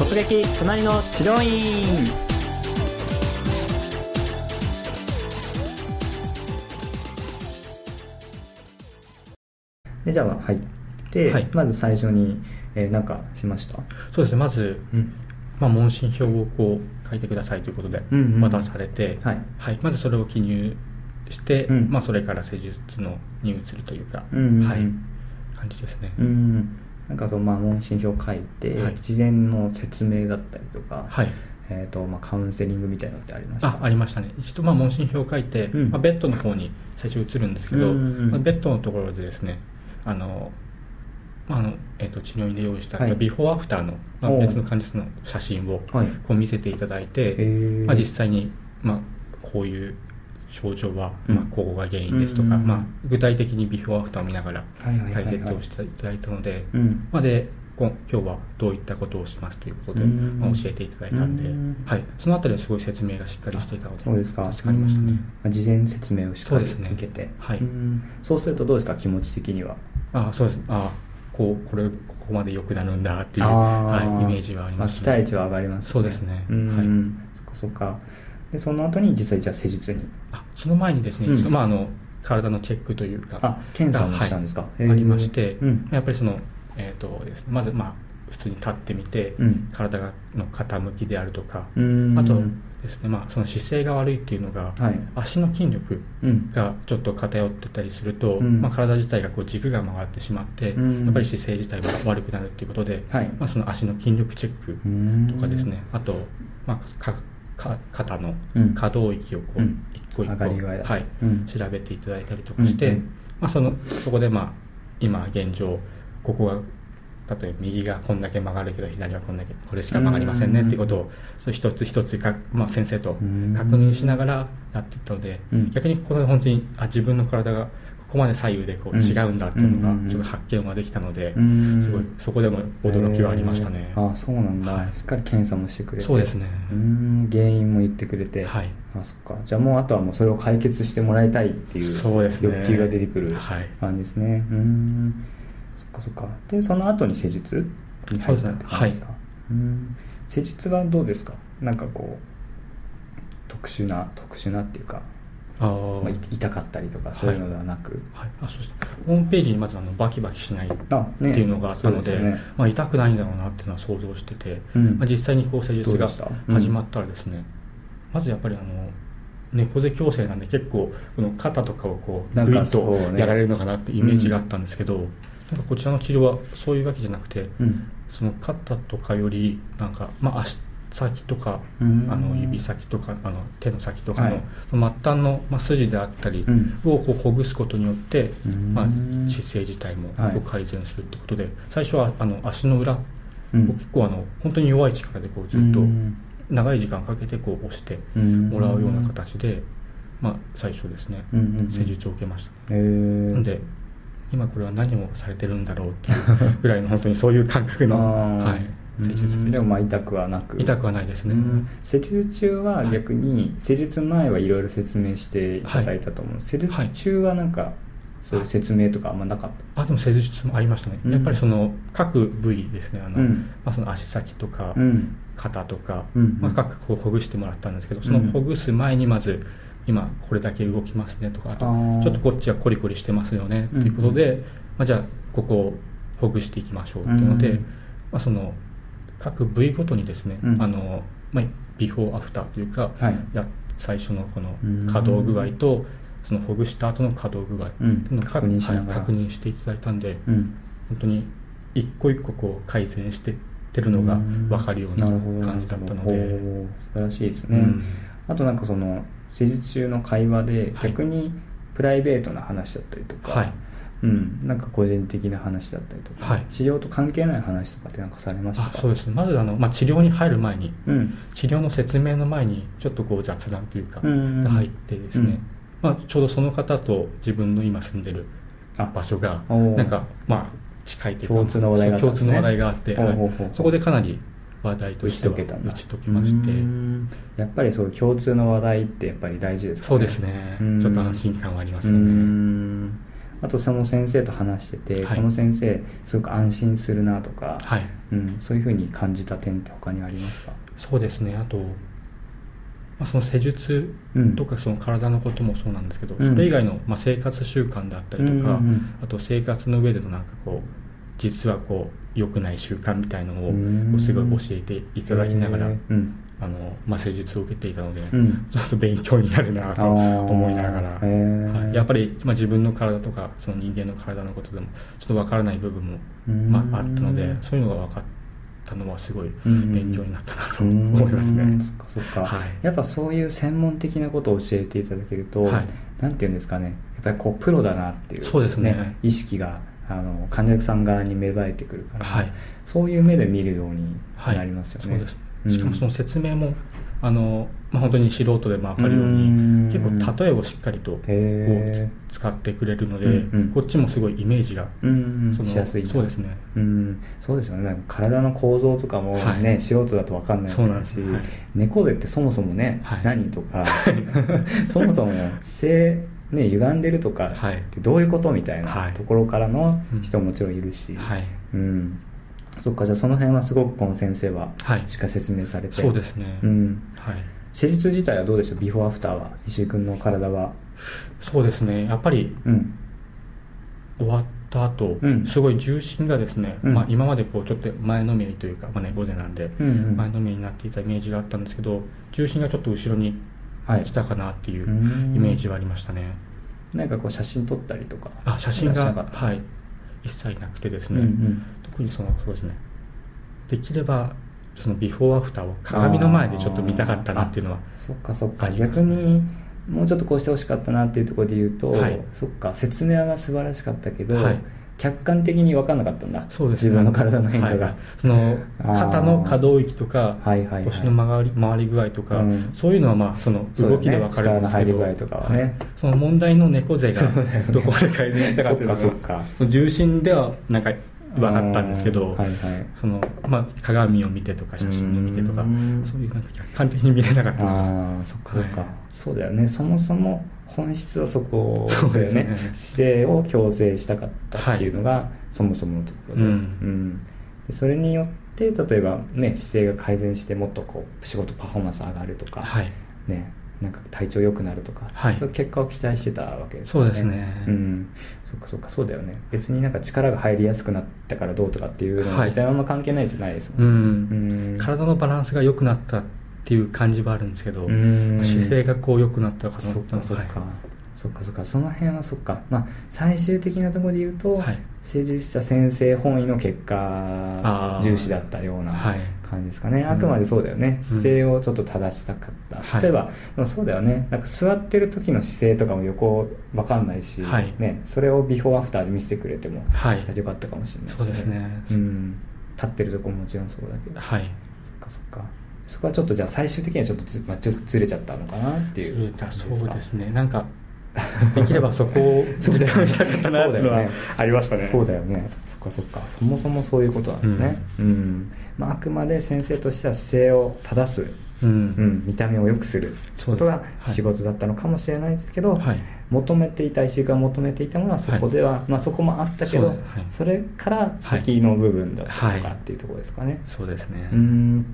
突撃隣の治療院。でじゃあ入って、はい。まず最初に、えー、なんかしました？そうですねまず、うん。まあ、問診票をこう書いてくださいということでうんうん渡されて、はい。まずそれを記入して、うん。まあ、それから施術のに移るというか、うんうんうん。はい、感じですね、うんなんかそのまあ問診票書いて、はい。事前の説明だったりとか、はい。えーとまあ、カウンセリングみたいなのってありました？あありましたね。一度まあ問診票を書いて、うん。まあ、ベッドの方に最初移るんですけど、うんうんうん。まあベッドのところでですねあの、まああのえー、と治療院で用意したはい。ビフォーアフターの、まあ、別の患者さんの写真をはい。こう見せていただいて、ー。まあ、実際に、まあ、こういう症状は、うん。まあ、ここが原因ですとか、うんまあ、具体的にビフォーアフターを見ながらはいはいはいはい。解説をしていただいたので、うん。まあ、でこ今日はどういったことをしますということで、うんまあ、教えていただいたんで、うんはい、そのあたりはすごい説明がしっかりしていたのでそうですか助かりましたね、うんまあ事前説明をしっかりそうですね。受けて。はい。うん。そうするとどうですか気持ち的には？ああそうです。ああこうこれここまで良くなるんだっていう、あはい、ーイメージはあります、期待値は上がりますそうですね。うん、そっかそっかでその後に実際じゃあ施術に。あその前にですね、うん。まあ、あの体のチェックというかあ検査もしたんですか？はい。ありまして、うん。やっぱりその、えーとですね、まず、まあ、普通に立ってみて、うん。体がの傾きであるとか、うん。あとですね、まあ、その姿勢が悪いっていうのが、はい。足の筋力うん。がちょっと偏ってたりすると、うん。まあ、体自体がこう軸が曲がってしまって、うん。やっぱり姿勢自体も悪くなるっていうことで、はい。まあ、その足の筋力チェックうんとかですね、あと、まあ、かか肩のうん。可動域をこう、うん。一個一個、はい。うん。調べていただいたりとかして、まあ、そのそこで、まあ、今現状ここが例えば右がこんだけ曲がるけど左はこんだけこれしか曲がりませんねっていうことをそう一つ一つか、まあ、先生とうん。確認しながらやっていったので、うん。逆にここで本当にあ自分の体がここまで左右でこううん。違うんだっていうのうんがちょっと発見ができたので、うん。すごいそこでも驚きはありましたね。へー。あそうなんだ、はい。しっかり検査もしてくれて。そうですね。うん。原因も言ってくれて。はい。あそっか。じゃあもうあとはもうそれを解決してもらいたいっていう欲求が出てくるはい。感じですね。うん。そっかそっか。でその後に施術に入ったって感じですか？うん。施術はどうですか？なんかこう特殊な特殊なっていうか、まあ、い痛かったりとかそういうのではなく、はい、あそうです。ホームページにまずあのバキバキしないっていうのがあったのでそうすよね。まあ、痛くないんだろうなっていうのは想像してて、うん。まあ、実際にこう施術が始まったらですね、まずやっぱりあの猫背矯正なんで結構この肩とかをこうグイッとやられるのかなっていうイメージがあったんですけど、なんかこちらの治療はそういうわけじゃなくて、うん。その肩とかよりなんか、まあ、足先とか、うん。あの指先とかあの手の先とかの,、末端の、まあ、筋であったりうん。をこうほぐすことによって、うん。まあ、姿勢自体も改善するってことで、最初はあの足の裏をうん。結構あの本当に弱い力でこうずっとうん。長い時間かけてこう押してうんもらうような形で、まあ、最初ですね、施術を受けました。へー。で今これは何をされてるんだろうっていうぐらいの本当にそういう感覚の、はい、施術でしたうん。でもまあ痛くはなく痛くはないですね、うん。施術中は逆に施術前はいろいろ説明していただいたと思う、施術中はなんかそういう説明とかあんまなかった、あでも施術もありましたね、うん。やっぱりその各部位ですね。あの、うん。まあ、その足先とか、うん。肩とか、うんまあ、各こうほぐしてもらったんですけどそのほぐす前にまず今これだけ動きますねとかあとちょっとこっちはコリコリしてますよねっていうことで、まあ、じゃあここをほぐしていきましょうっていうので、うん。まあ、その各部位ごとにですね、うん。あのまあ、ビフォーアフターというか、はい。や最初のこのうん。可動具合とそのほぐした後の可動具合うのを確認しながら。はい確認していただいたんで、うん。本当に一個一個こう改善してってるのが分かるような感じだったので。素晴らしいですね、うん。あとなんかその施術中の会話ではい。逆にプライベートな話だったりとか、はいうん、なんか個人的な話だったりとか、はい。治療と関係ない話とかってなんかされましたか？あそうですね。まずあの、まあ、治療に入る前にうん。治療の説明の前にちょっとこう雑談というか入ってですね、うん。まあ、ちょうどその方と自分の今住んでるあ。場所がなんかまあ近いというか共通の話題がね。共通の話題があって、そこでかなり話題としては解けたんだ。打ち解けまして。うん。やっぱりそういう共通の話題ってやっぱり大事ですかそうですね、うん。ちょっと安心感はありますうよね、んあとその先生と話してて、はい。この先生すごく安心するなとか、はい。うん、そういうふうに感じた点って他にありますか？そうですね。あと、まあ、その施術うん。とかその体のこともそうなんですけど、うん。それ以外の、まあ、生活習慣であったりとか、うんうんうん。あと生活の上でのなんかこう実はこう良くない習慣みたいのをすごい教えていただきながら、あのまあ、施術を受けていたので、うん。ちょっと勉強になるなと思いながら、はい。やっぱり、まあ、自分の体とかその人間の体のことでもちょっとわからない部分も、うん。まあ、あったのでそういうのが分かったのはすごいうん。勉強になったなと思いますね。うん。そっかそっか、はい。やっぱそういう専門的なことを教えていただけると、はい。なんていうんですかね。やっぱりこうプロだなっていうそうですね。意識があの患者さん側に芽生えてくるから、はい。そういう目で見るようにはいなりますよね、そうです。うんしかもその説明も、あのまあ、本当に素人でも分かるようにうん。結構例えをしっかりとこへうつ使ってくれるので、うんうん。こっちもすごいイメージが、うんそのしやすいな。そうですね。うん、そうですよね。体の構造とかもね、はい。素人だと分かんないそうなんわけだし、です。はい。猫背ってそもそもね、はい。何とか そもそも姿勢ね歪んでるとかはい。ってどういうことみたいはない。ところからのうん。人ももちろんいるし、はい。うん、そっかじゃあその辺はすごくこの先生ははい。しっかり説明されて、そうですね、うん、はい、施術自体はどうでしたビフォーアフターは？石井君の体は？そうですね。やっぱりうん。終わった後、うん。すごい重心がですね、うん。まあ、今までこうちょっと前のめりというか、まあね、午前なんで、前のめりになっていたイメージがあったんですけど重心がちょっと後ろにはい。来たかなっていううん。イメージはありましたね、なんかこう写真撮ったりとか？あ写真がはい。一切なくてですね、うんうん特にそのそうですね。できればそのビフォーアフターを鏡の前でちょっと見たかったなっていうのはあそっかそっか、逆にもうちょっとこうしてほしかったなっていうところで言うと、はい。そっか。説明は素晴らしかったけど、はい。客観的に分かんなかったんだ。そうですね。自分の体の変化が、はい。その肩の可動域とかはいはいはい。腰の曲がり回り具合とか、うん。そういうのはまあその動きで分かるんですけど、力の入り具合とかはね。その問題の猫背がどこまで改善したかっていうのが重心ではなんか分かったんですけど、うんはいはい。そのまあ、鏡を見てとか写真を見てとかうん。そういうなんか客観的に見れなかったああそっかそっか、はい。そうだよね。そもそも本質はそこだよね。ね。姿勢を矯正したかったっていうのが、そもそものところで,、うん。でそれによって例えばね姿勢が改善してもっとこう仕事パフォーマンス上がるとか、はい。ねなんか体調良くなるとか、はい。そういう結果を期待してたわけですそうですね。うん。そっかそっかそうだよね。別になんか力が入りやすくなったからどうとかっていうのははい。別にあんま関係ないじゃないですうもん、ん。うん。体のバランスが良くなったっていう感じはあるんですけど、うん。姿勢がこう良くなったかなそっかそっか、はい。そっかそっか。その辺はそっか。まあ最終的なところで言うと、はい。施術した先生本位の結果重視だったようなはい感じですかね、ん。あくまでそうだよね、うん。姿勢をちょっと正したかった、はい。例えばでもそうだよね。なんか座ってる時の姿勢とかも横わかんないし、はい。ね、それをビフォーアフターで見せてくれてもはい。よかったかもしれないし、そうですね。うん、立ってるとこももちろんそうだけど。はい。そっかそっか。そこはちょっとじゃあ最終的にはちょっとず,、まあ、ちょっとずれちゃったのかなっていう。ずれた。感じそうですね。なんかできればそこを 実感したかったなっていうのはありましたね。そうだよね。そっかそっか。そもそもそういうことなんですね。うん、まあ、あくまで先生としては姿勢を正す、うん、うん、見た目を良くすることがはい。仕事だったのかもしれないですけど、はい求めていた石井が求めていたものはそこでは、まあ、そこもあったけどはい。それから先の部分だったとはい。かっていうところですかね、そうですね。うん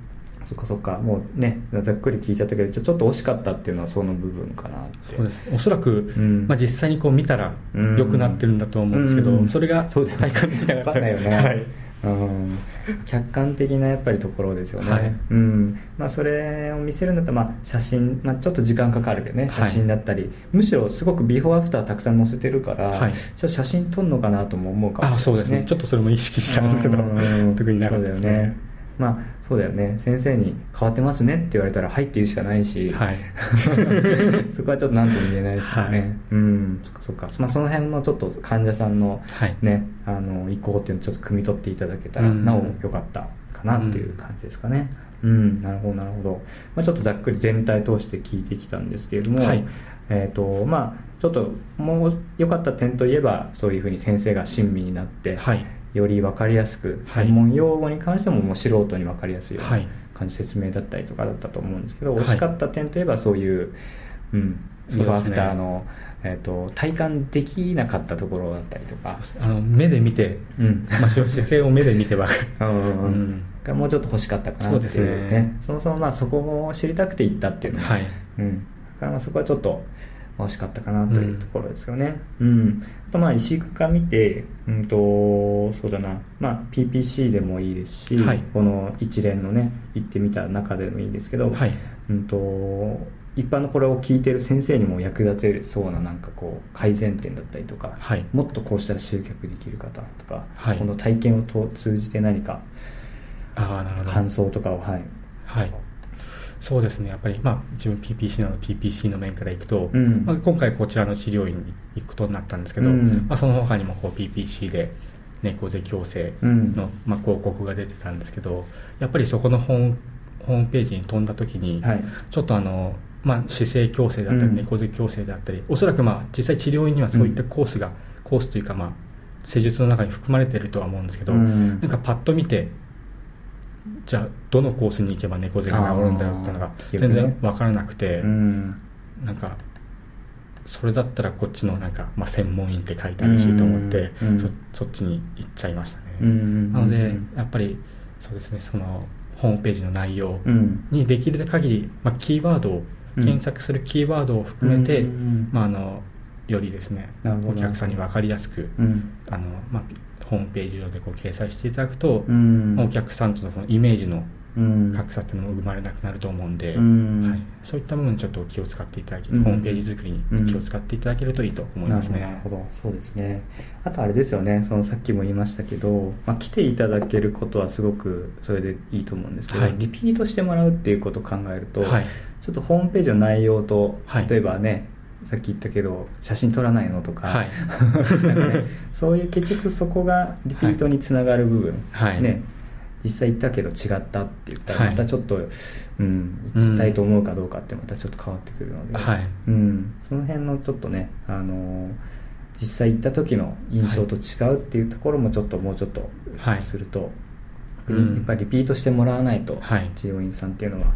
そっかそっか。もうねざっくり聞いちゃったけどちょちょっと惜しかったっていうのはその部分かなって。そうです。おそらく、ん。まあ、実際にこう見たらうん。良くなってるんだと思うんですけど、うん。それが体感できなかった。分かんないよね、はい。うん、客観的なやっぱりところですよね、はい。うん。まあ、それを見せるんだったら、まあ、写真、まあ、ちょっと時間かかるけどね写真だったり、むしろすごくビフォーアフターたくさん載せてるから、はい。ちょっと写真撮るのかなとも思うかもあしれないそうですね。ちょっとそれも意識したんですけどうん。特になかったですそうだよねまあそうだよね。先生に「変わってますね」って言われたら「はい」って言うしかないし、はい。そこはちょっと何とも言えないですよね、はい。うん。そっかそっか、まあ、その辺のちょっと患者さんのはい。ね、あの意向っていうのをちょっと汲み取っていただけたら、うん。なお良かったかなっていう感じですかね。うん、なるほどなるほど、まあ、ちょっとざっくり全体通して聞いてきたんですけれども、はい。えっ、とまあちょっともう良かった点といえばそういうふうに先生が親身になって、はいより分かりやすくはい専門用語に関してももう素人に分かりやすいようなはい。感じ説明だったりとかだったと思うんですけど、はい。惜しかった点といえばそういう、うん、ビフアフターのえーと、体感できなかったところだったりとか。あの目で見て、うん。まあ、姿勢を目で見て分かる、うんうん、もうちょっと欲しかったかなっていうね、ね、そもそもまあそこを知りたくて行ったっていうのは、はい。うん、だからまあそこはちょっと惜しかったかなというところですよね。うん。うん、あとまあ石工から見て、うんと、そうだな、まあ PPC でもいいですし、はい、この一連のね、行ってみた中でもいいんですけど、はい、うんと、一般のこれを聞いてる先生にも役立てそうななんかこう改善点だったりとか、はい、もっとこうしたら集客できる方とか、はい、この体験を通じて何か感想とかをはい、はい、そうですね。やっぱり、まあ、自分 PPC なの PPC の面からいくと、うん、まあ、今回こちらの治療院に行くことになったんですけど、うん、まあ、その他にもこう PPC で猫背矯正の、まあ、広告が出てたんですけどやっぱりそこのホームホームページに飛んだ時に、はい、ちょっとあのまあ、姿勢矯正だったり猫背矯正であったり、おそらくまあ実際治療院にはそういったコースが、コースというかまあ施術の中に含まれているとは思うんですけど、なんかパッと見てじゃあどのコースに行けば猫背が治るんだろうっていうのが全然分からなくて、なんかそれだったらこっちのなんか、まあ、専門院って書いてあるしと思って、そっちに行っちゃいましたね、なのでやっぱりそうですねそのホームページの内容にできる限り、まあ、キーワードを検索するキーワードを含めて、まあ、あのよりですねお客さんに分かりやすく、あのまあ、ホームページ上でこう掲載していただくと、お客さんとのそのイメージの格差っていうのも生まれなくなると思うんで、はい、そういった部分ちょっと気を使っていただける、ホームページ作りに気を使っていただけるといいと思いますね。なるほど。そうですね。あとあれですよね。そのさっきも言いましたけど、まあ、来ていただけることはすごくそれでいいと思うんですけど、はい、リピートしてもらうっていうことを考えると、はい、ちょっとホームページの内容と、例えばねさっき言ったけど写真撮らないのとか。はい。ね、そういう結局そこがリピートにつながる部分、はい、ね。実際行ったけど違ったって言ったらまたちょっと、はい、うん行きたいと思うかどうかってまたちょっと変わってくるので、はい、うん、その辺のちょっとね、あのー、実際行った時の印象と違うっていうところもちょっともうちょっとすると、はいやっぱりリピートしてもらわないと、治療院さんっていうのはやっ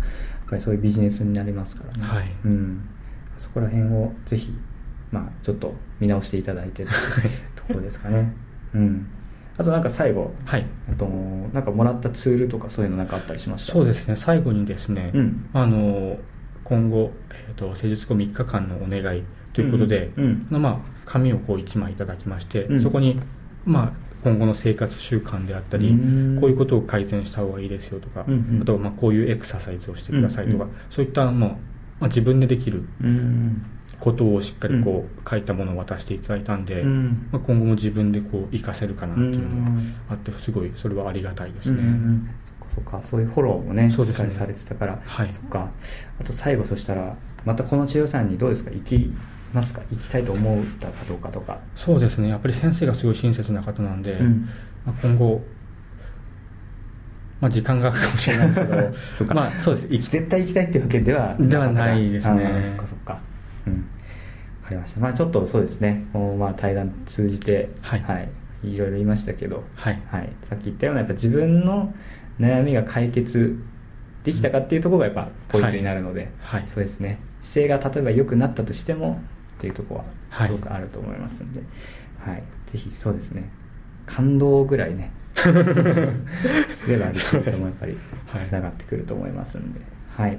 ぱりそういうビジネスになりますからね、はい。うん、そこら辺をぜひ、まあ、ちょっと見直していただいてところですかね。うん。あとなんか最後、はい、あとなんかもらったツールとかそういうのなんかあったりしました？そうですね。最後にですね、うん、あの今後、えーと、施術後3日間のお願いということで、うん。うん、まあ、紙をこう1枚いただきまして、うん、そこに、まあ、今後の生活習慣であったり、こういうことを改善した方がいいですよとか、うんうん、あとまあこういうエクササイズをしてくださいとか、うんうん、そういったもう、まあ、自分でできることをしっかりこう書いたものを渡していただいたんで、うん、まあ、今後も自分でこう活かせるかなっていうのがあってすごいそれはありがたいですね。そっかそういうフォローもねしっかりされてたから、はい、そっか。あと最後そしたらまたこの治療さんにどうですか？行きますか？行きたいと思ったかどうかとか。そうですね。やっぱり先生がすごい親切な方なんで、うん、まあ、今後まあ、時間がかかるかもしれないですけど そうか。まあそうです。絶対行きたいっていうわけではではないですね。そっかそっか。うん。かりました。まあちょっとそうですね。まあ対談通じてはい、はい、いろいろ言いましたけど、はい、はい、さっき言ったようなやっぱ自分の悩みが解決できたかっていうところがやっぱポイントになるので、はい、そうですね。姿勢が例えば良くなったとしてもっていうところはすごくあると思いますんで、はい、ぜひそうですね。感動ぐらいね す。ればリピートもやっぱりつながってくると思いますんで、はい、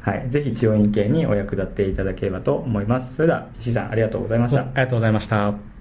はい、ぜひ治療院系にお役立ていただければと思います。それでは石井さんありがとうございました。ありがとうございました